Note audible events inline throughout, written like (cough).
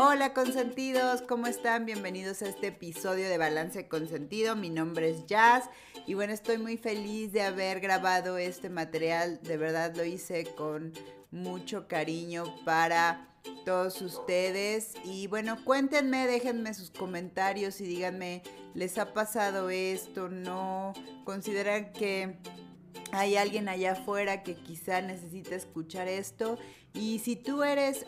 Hola consentidos, ¿cómo están? Bienvenidos a este episodio de Balance Consentido. Mi nombre es Jazz y bueno, estoy muy feliz de haber grabado este material. De verdad lo hice con mucho cariño para todos ustedes. Y bueno, cuéntenme, déjenme sus comentarios y díganme, ¿les ha pasado esto? ¿No? ¿Consideran que hay alguien allá afuera que quizá necesita escuchar esto? Y si tú eres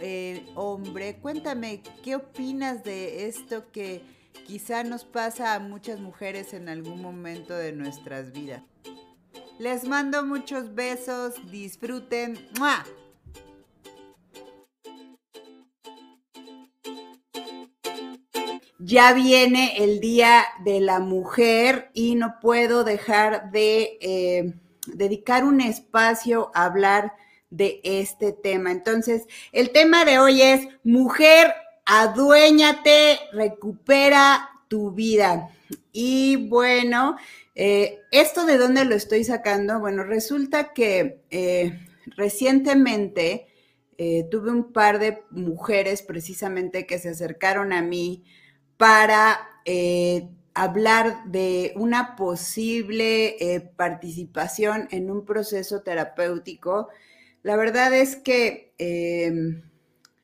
eh, hombre, cuéntame, ¿qué opinas de esto que quizá nos pasa a muchas mujeres en algún momento de nuestras vidas? Les mando muchos besos, disfruten. Ya viene el Día de la Mujer y no puedo dejar de eh, dedicar un espacio a hablar de este tema. Entonces, el tema de hoy es mujer, aduéñate, recupera tu vida. Y bueno, eh, ¿esto de dónde lo estoy sacando? Bueno, resulta que eh, recientemente eh, tuve un par de mujeres precisamente que se acercaron a mí para hablar de una posible participación en un proceso terapéutico la verdad es que em,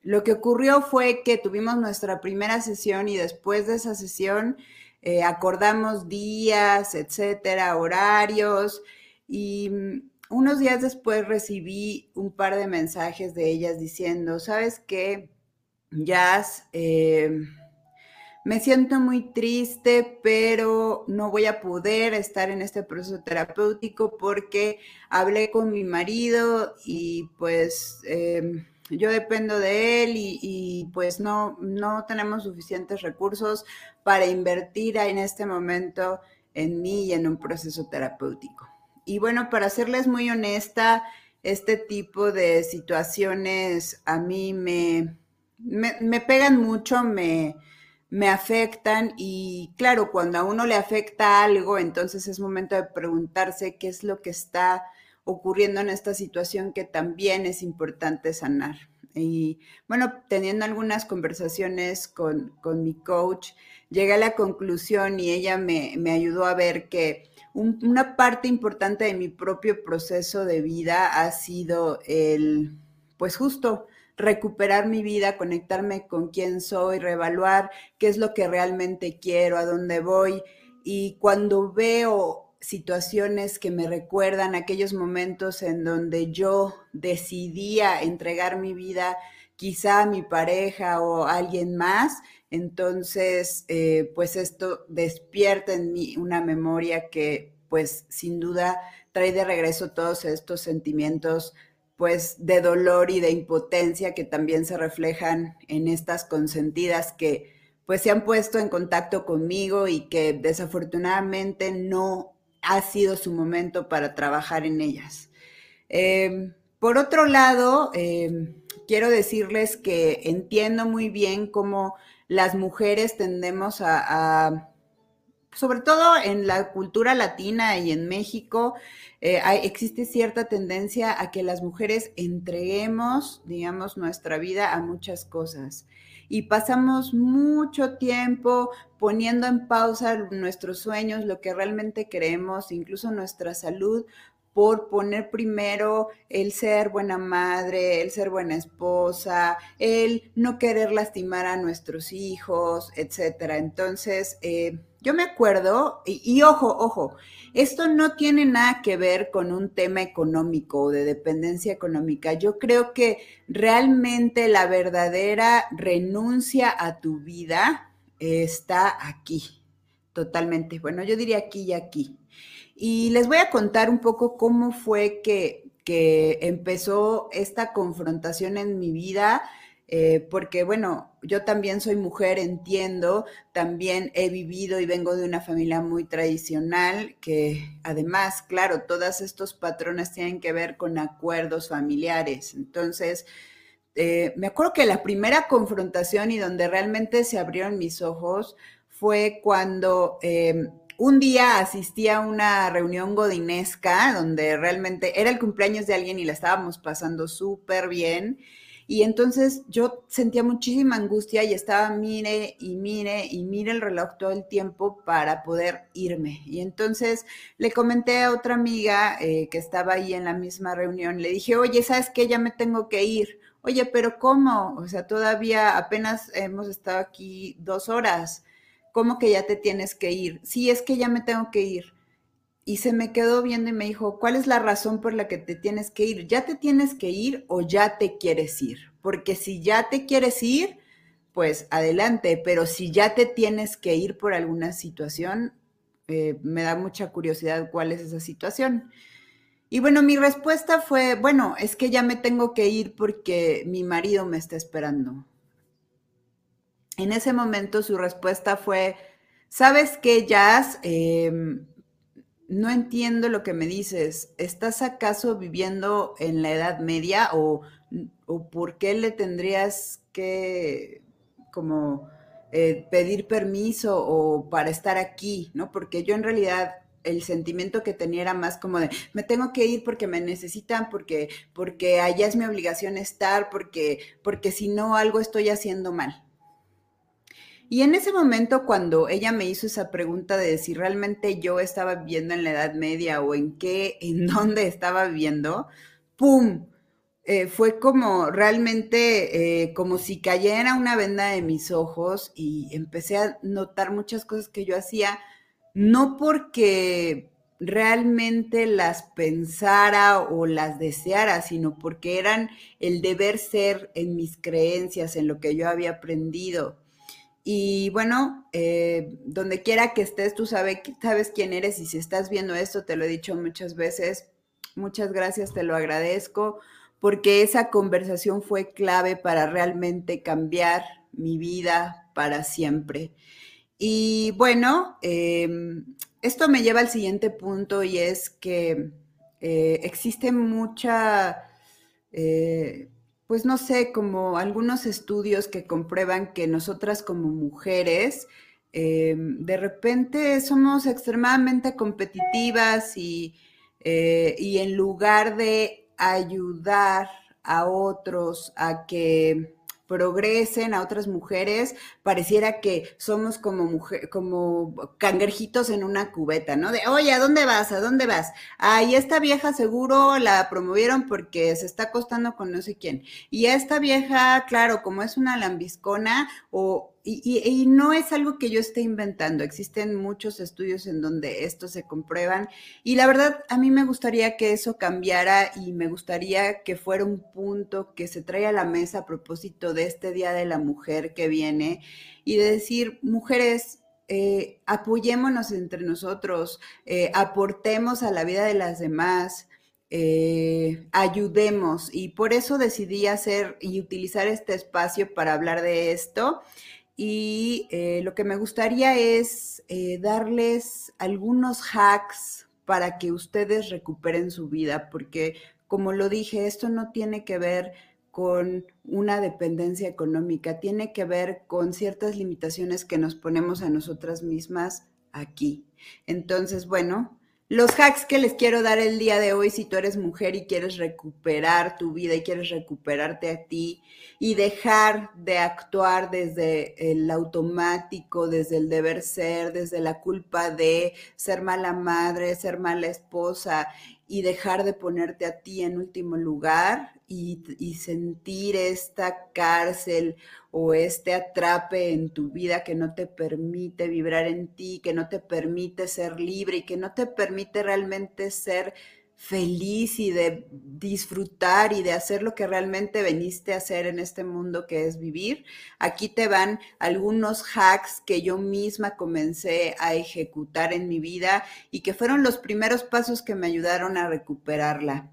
lo que ocurrió fue que tuvimos nuestra primera sesión y después de esa sesión eh, acordamos días, etcétera, horarios y mm, unos días después recibí un par de mensajes de ellas diciendo, ¿sabes qué? Jazz, me siento muy triste, pero no voy a poder estar en este proceso terapéutico porque hablé con mi marido y pues em, yo dependo de él y, pues no, no tenemos suficientes recursos para invertir en este momento en mí y en un proceso terapéutico. Y bueno, para serles muy honesta, este tipo de situaciones a mí me, me pegan mucho, me me afectan y claro, cuando a uno le afecta algo, entonces es momento de preguntarse qué es lo que está ocurriendo en esta situación que también es importante sanar. Y bueno, teniendo algunas conversaciones con, mi coach, llegué a la conclusión y ella me, ayudó a ver que una parte importante de mi propio proceso de vida ha sido el, pues justo, recuperar mi vida, conectarme con quién soy, reevaluar qué es lo que realmente quiero, a dónde voy. Y cuando veo situaciones que me recuerdan aquellos momentos en donde yo decidía entregar mi vida quizá a mi pareja o a alguien más, entonces eh, pues esto despierta en mí una memoria que pues sin duda trae de regreso todos estos sentimientos pues de dolor y de impotencia que también se reflejan en estas consentidas que pues se han puesto en contacto conmigo y que desafortunadamente no ha sido su momento para trabajar en ellas. Em, por otro lado, em, quiero decirles que entiendo muy bien cómo las mujeres tendemos a sobre todo en la cultura latina y en México, eh, existe cierta tendencia a que las mujeres entreguemos, digamos, nuestra vida a muchas cosas. Y pasamos mucho tiempo poniendo en pausa nuestros sueños, lo que realmente queremos, incluso nuestra salud, por poner primero el ser buena madre, el ser buena esposa, el no querer lastimar a nuestros hijos, etcétera. Entonces, eh, yo me acuerdo, y, ojo, ojo, esto no tiene nada que ver con un tema económico o de dependencia económica. Yo creo que realmente la verdadera renuncia a tu vida está aquí, totalmente. Bueno, yo diría aquí y aquí. Y les voy a contar un poco cómo fue que, que empezó esta confrontación en mi vida eh, porque bueno, yo también soy mujer, entiendo, también he vivido y vengo de una familia muy tradicional, que además, claro, todos estos patrones tienen que ver con acuerdos familiares. Entonces, eh, me acuerdo que la primera confrontación y donde realmente se abrieron mis ojos fue cuando... Em, un día asistí a una reunión godinesca donde realmente era el cumpleaños de alguien y la estábamos pasando súper bien Y entonces yo sentía muchísima angustia y estaba mire y mire y mire el reloj todo el tiempo para poder irme. Y entonces le comenté a otra amiga eh, que estaba ahí en la misma reunión, le dije, oye, ¿sabes qué? Ya me tengo que ir. Oye, pero ¿cómo? O sea, todavía apenas hemos estado aquí dos horas. ¿Cómo que ya te tienes que ir? Sí, es que ya me tengo que ir y se me quedó viendo y me dijo, ¿cuál es la razón por la que te tienes que ir? ¿Ya te tienes que ir o ya te quieres ir? Porque si ya te quieres ir, pues adelante, pero si ya te tienes que ir por alguna situación, eh, me da mucha curiosidad cuál es esa situación. Y bueno, mi respuesta fue, bueno, es que ya me tengo que ir porque mi marido me está esperando. En ese momento su respuesta fue, ¿sabes qué, Jazz? Em, no entiendo lo que me dices. ¿Estás acaso viviendo en la Edad Media o, por qué le tendrías que como eh, pedir permiso o para estar aquí? ¿No? Porque yo en realidad el sentimiento que tenía era más como de me tengo que ir porque me necesitan, porque, porque allá es mi obligación estar, porque, porque si no algo estoy haciendo mal. Y en ese momento, cuando ella me hizo esa pregunta de si realmente yo estaba viviendo en la Edad Media o en qué, en (laughs) dónde estaba viviendo, ¡pum! Eh, fue como realmente eh, como si cayera una venda de mis ojos y empecé a notar muchas cosas que yo hacía, no porque realmente las pensara o las deseara, sino porque eran el deber ser en mis creencias, en lo que yo había aprendido. Y bueno, eh, donde quiera que estés, tú sabes quién eres y si estás viendo esto, te lo he dicho muchas veces, muchas gracias, te lo agradezco, porque esa conversación fue clave para realmente cambiar mi vida para siempre. Y bueno, em, esto me lleva al siguiente punto y es que eh, existe mucha... Eh, pues no sé, como algunos estudios que comprueban que nosotras como mujeres, em, de repente somos extremadamente competitivas y, eh, y en lugar de ayudar a otros a que progresen a otras mujeres, pareciera que somos como mujer, como cangrejitos en una cubeta, ¿no? De, oye, ¿a dónde vas? ¿A dónde vas? Ay, esta vieja seguro la promovieron porque se está acostando con no sé quién. Y esta vieja, claro, como es una lambiscona o y, no es algo que yo esté inventando, existen muchos estudios en donde esto se comprueban y la verdad a mí me gustaría que eso cambiara y me gustaría que fuera un punto que se trae a la mesa a propósito de este Día de la Mujer que viene y de decir, mujeres, eh, apoyémonos entre nosotros, eh, aportemos a la vida de las demás. Eh, ayudemos y por eso decidí hacer y utilizar este espacio para hablar de esto y lo que me gustaría es darles algunos hacks para que ustedes recuperen su vida, porque como lo dije, esto no tiene que ver con una dependencia económica, tiene que ver con ciertas limitaciones que nos ponemos a nosotras mismas aquí. Entonces, bueno, los hacks que les quiero dar el día de hoy, si tú eres mujer y quieres recuperar tu vida y quieres recuperarte a ti y dejar de actuar desde el automático, desde el deber ser, desde la culpa de ser mala madre, ser mala esposa y dejar de ponerte a ti en último lugar y, sentir esta cárcel o este atrape en tu vida que no te permite vibrar en ti, que no te permite ser libre y que no te permite realmente ser feliz y de disfrutar y de hacer lo que realmente veniste a hacer en este mundo que es vivir. Aquí te van algunos hacks que yo misma comencé a ejecutar en mi vida y que fueron los primeros pasos que me ayudaron a recuperarla.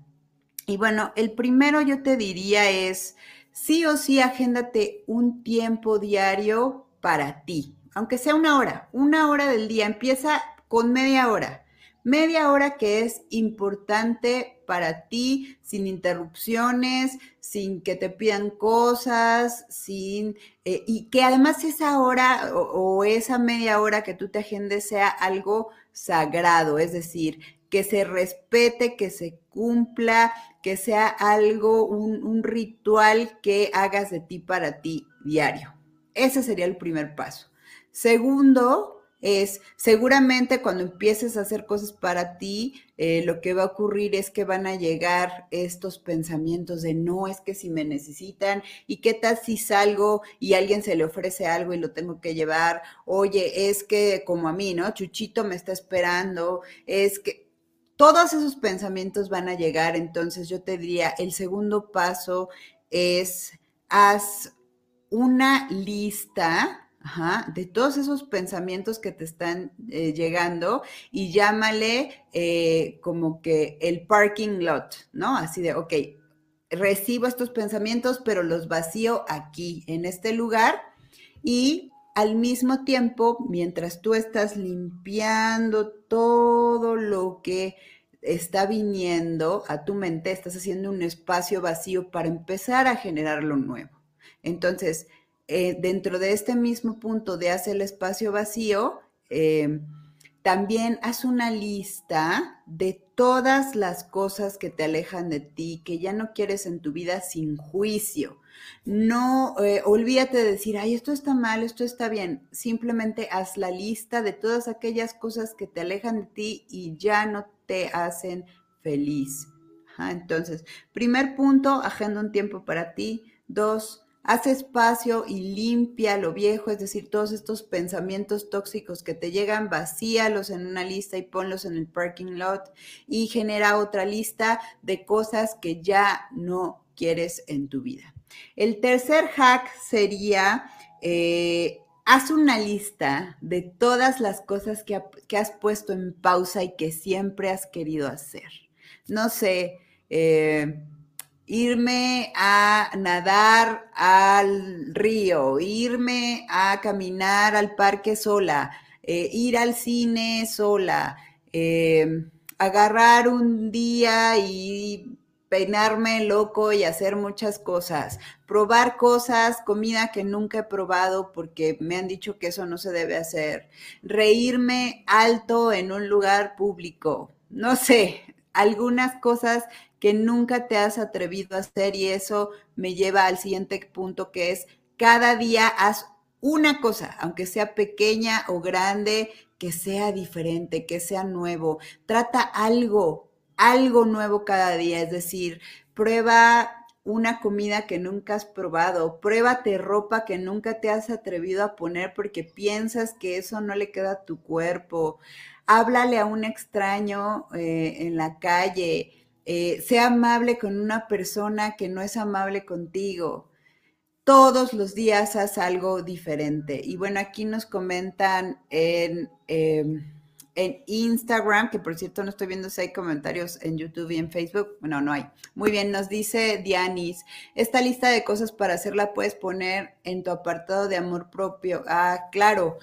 Y bueno, el primero yo te diría es, sí o sí, agéndate un tiempo diario para ti, aunque sea una hora, una hora del día, empieza con media hora, media hora que es importante para ti, sin interrupciones, sin que te pidan cosas, sin, eh, y que además esa hora o esa media hora que tú te agendes sea algo sagrado, es decir, que se respete, que se cumpla, que sea algo, un, un ritual que hagas de ti para ti diario. Ese sería el primer paso. Segundo, es seguramente cuando empieces a hacer cosas para ti, eh, lo que va a ocurrir es que van a llegar estos pensamientos de no, es que si me necesitan y qué tal si salgo y alguien se le ofrece algo y lo tengo que llevar, oye, es que como a mí, ¿no? Chuchito me está esperando, es que todos esos pensamientos van a llegar, entonces yo te diría, el segundo paso es haz una lista de todos esos pensamientos que te están eh, llegando y llámale eh, como que el parking lot, ¿no? Así de, ok, recibo estos pensamientos, pero los vacío aquí, en este lugar, y al mismo tiempo, mientras tú estás limpiando todo lo que está viniendo a tu mente, estás haciendo un espacio vacío para empezar a generar lo nuevo. Entonces, eh, dentro de este mismo punto de hacer el espacio vacío, eh, también haz una lista de todas las cosas que te alejan de ti, que ya no quieres en tu vida sin juicio. No, eh, olvídate de decir, ay, esto está mal, esto está bien. Simplemente haz la lista de todas aquellas cosas que te alejan de ti y ya no te hacen feliz. entonces, primer punto, agenda un tiempo para ti. Dos, Haz espacio y limpia lo viejo, es decir, todos estos pensamientos tóxicos que te llegan, vacíalos en una lista y ponlos en el parking lot y genera otra lista de cosas que ya no quieres en tu vida. El tercer hack sería, eh, haz una lista de todas las cosas que, que, has puesto en pausa y que siempre has querido hacer. No sé, eh, irme a nadar al río, irme a caminar al parque sola, eh, ir al cine sola, eh, agarrar un día y peinarme loco y hacer muchas cosas, probar cosas, comida que nunca he probado porque me han dicho que eso no se debe hacer, reírme alto en un lugar público, no sé, algunas cosas que nunca te has atrevido a hacer y eso me lleva al siguiente punto que es cada día haz una cosa, aunque sea pequeña o grande, que sea diferente, que sea nuevo. Trata algo, algo nuevo cada día, es decir, prueba una comida que nunca has probado, pruébate ropa que nunca te has atrevido a poner porque piensas que eso no le queda a tu cuerpo. Háblale a un extraño eh, en la calle, eh, sea amable con una persona que no es amable contigo. Todos los días haz algo diferente. Y bueno, aquí nos comentan en, em, en Instagram, que por cierto no estoy viendo si hay comentarios en YouTube y en Facebook. Bueno, no hay. Muy bien, nos dice Dianis, esta lista de cosas para hacerla puedes poner en tu apartado de amor propio. Ah, claro,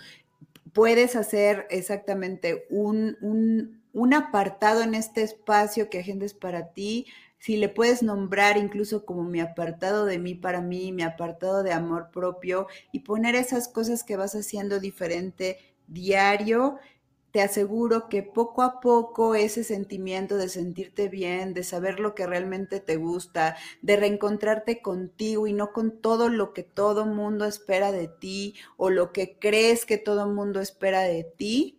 puedes hacer exactamente un, un un apartado en este espacio que agendes para ti, si le puedes nombrar incluso como mi apartado de mí para mí, mi apartado de amor propio y poner esas cosas que vas haciendo diferente diario, te aseguro que poco a poco ese sentimiento de sentirte bien, de saber lo que realmente te gusta, de reencontrarte contigo y no con todo lo que todo mundo espera de ti o lo que crees que todo mundo espera de ti,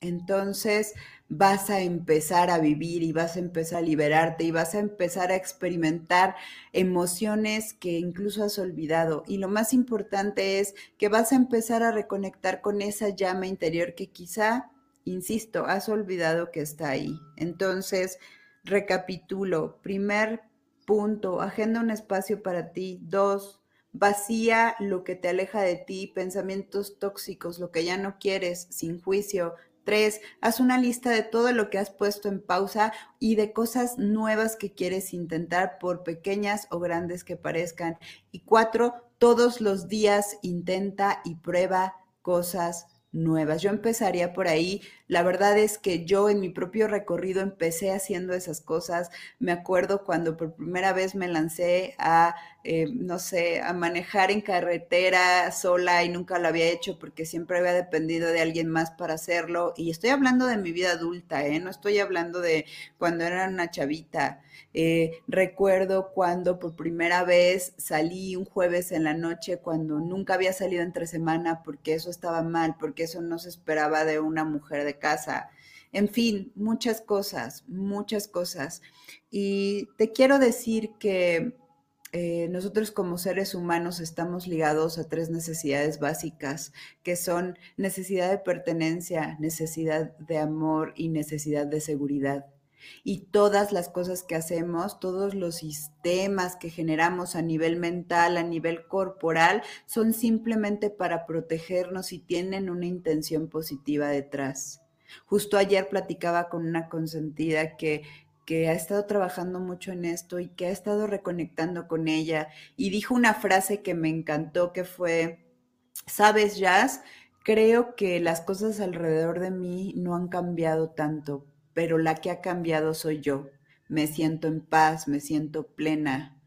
entonces vas a empezar a vivir y vas a empezar a liberarte y vas a empezar a experimentar emociones que incluso has olvidado. Y lo más importante es que vas a empezar a reconectar con esa llama interior que quizá, insisto, has olvidado que está ahí. Entonces, recapitulo. Primer punto, agenda un espacio para ti. Dos, vacía lo que te aleja de ti, pensamientos tóxicos, lo que ya no quieres, sin juicio. Tres, haz una lista de todo lo que has puesto en pausa y de cosas nuevas que quieres intentar, por pequeñas o grandes que parezcan. Y cuatro, todos los días intenta y prueba cosas nuevas. Yo empezaría por ahí. La verdad es que yo en mi propio recorrido empecé haciendo esas cosas. Me acuerdo cuando por primera vez me lancé a, eh, no sé, a manejar en carretera sola y nunca lo había hecho porque siempre había dependido de alguien más para hacerlo. Y estoy hablando de mi vida adulta, ¿eh? No estoy hablando de cuando era una chavita. Eh, recuerdo cuando por primera vez salí un jueves en la noche, cuando nunca había salido entre semana porque eso estaba mal, porque eso no se esperaba de una mujer de casa. En fin, muchas cosas, muchas cosas. Y te quiero decir que eh, nosotros como seres humanos estamos ligados a tres necesidades básicas, que son necesidad de pertenencia, necesidad de amor y necesidad de seguridad. Y todas las cosas que hacemos, todos los sistemas que generamos a nivel mental, a nivel corporal, son simplemente para protegernos y tienen una intención positiva detrás. Justo ayer platicaba con una consentida que, que ha estado trabajando mucho en esto y que ha estado reconectando con ella y dijo una frase que me encantó que fue, sabes, Jazz, creo que las cosas alrededor de mí no han cambiado tanto, pero la que ha cambiado soy yo. Me siento en paz, me siento plena.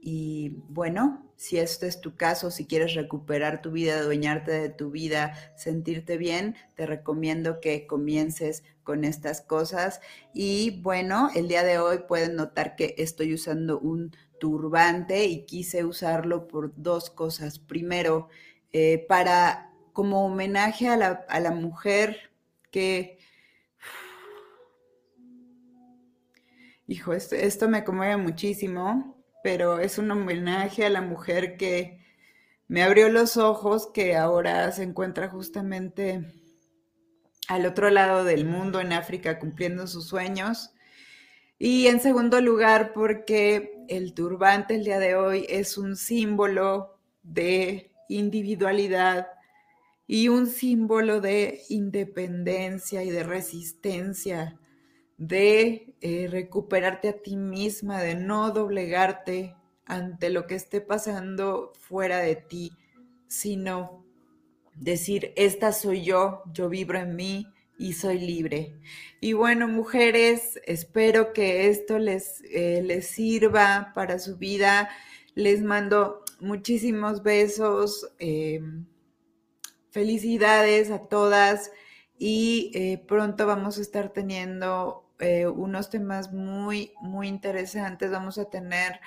Y bueno, si este es tu caso, si quieres recuperar tu vida, adueñarte de tu vida, sentirte bien, te recomiendo que comiences con estas cosas. Y bueno, el día de hoy pueden notar que estoy usando un turbante y quise usarlo por dos cosas. Primero, eh, para como homenaje a la, a la mujer que Hijo, esto, me conmueve muchísimo, pero es un homenaje a la mujer que me abrió los ojos, que ahora se encuentra justamente al otro lado del mundo, en África, cumpliendo sus sueños. Y en segundo lugar, porque el turbante el día de hoy es un símbolo de individualidad y un símbolo de independencia y de resistencia de eh, recuperarte a ti misma, de no doblegarte ante lo que esté pasando fuera de ti, sino decir, esta soy yo, yo vibro en mí y soy libre. Y bueno, mujeres, espero que esto les, eh, les sirva para su vida. Les mando muchísimos besos. Em, felicidades a todas y eh, pronto vamos a estar teniendo eh, unos temas muy, muy interesantes. Vamos a tener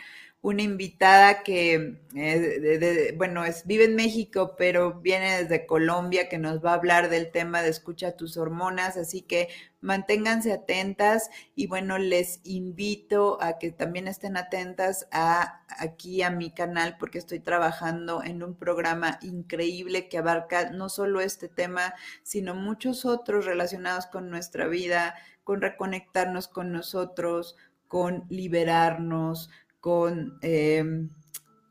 una invitada que, eh, bueno, es, vive en México, pero viene desde Colombia, que nos va a hablar del tema de escucha tus hormonas, así que manténganse atentas y bueno, les invito a que también estén atentas a aquí a mi canal porque estoy trabajando en un programa increíble que abarca no solo este tema, sino muchos otros relacionados con nuestra vida, con reconectarnos con nosotros, con liberarnos, con, em,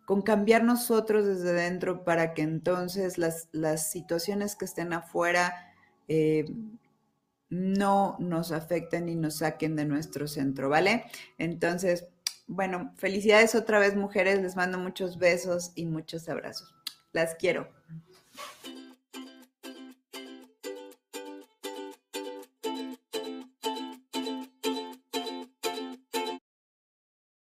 con cambiar nosotros desde dentro para que entonces las, las situaciones que estén afuera em, no nos afecten y nos saquen de nuestro centro, ¿vale? Entonces, bueno, felicidades otra vez mujeres, les mando muchos besos y muchos abrazos. Las quiero.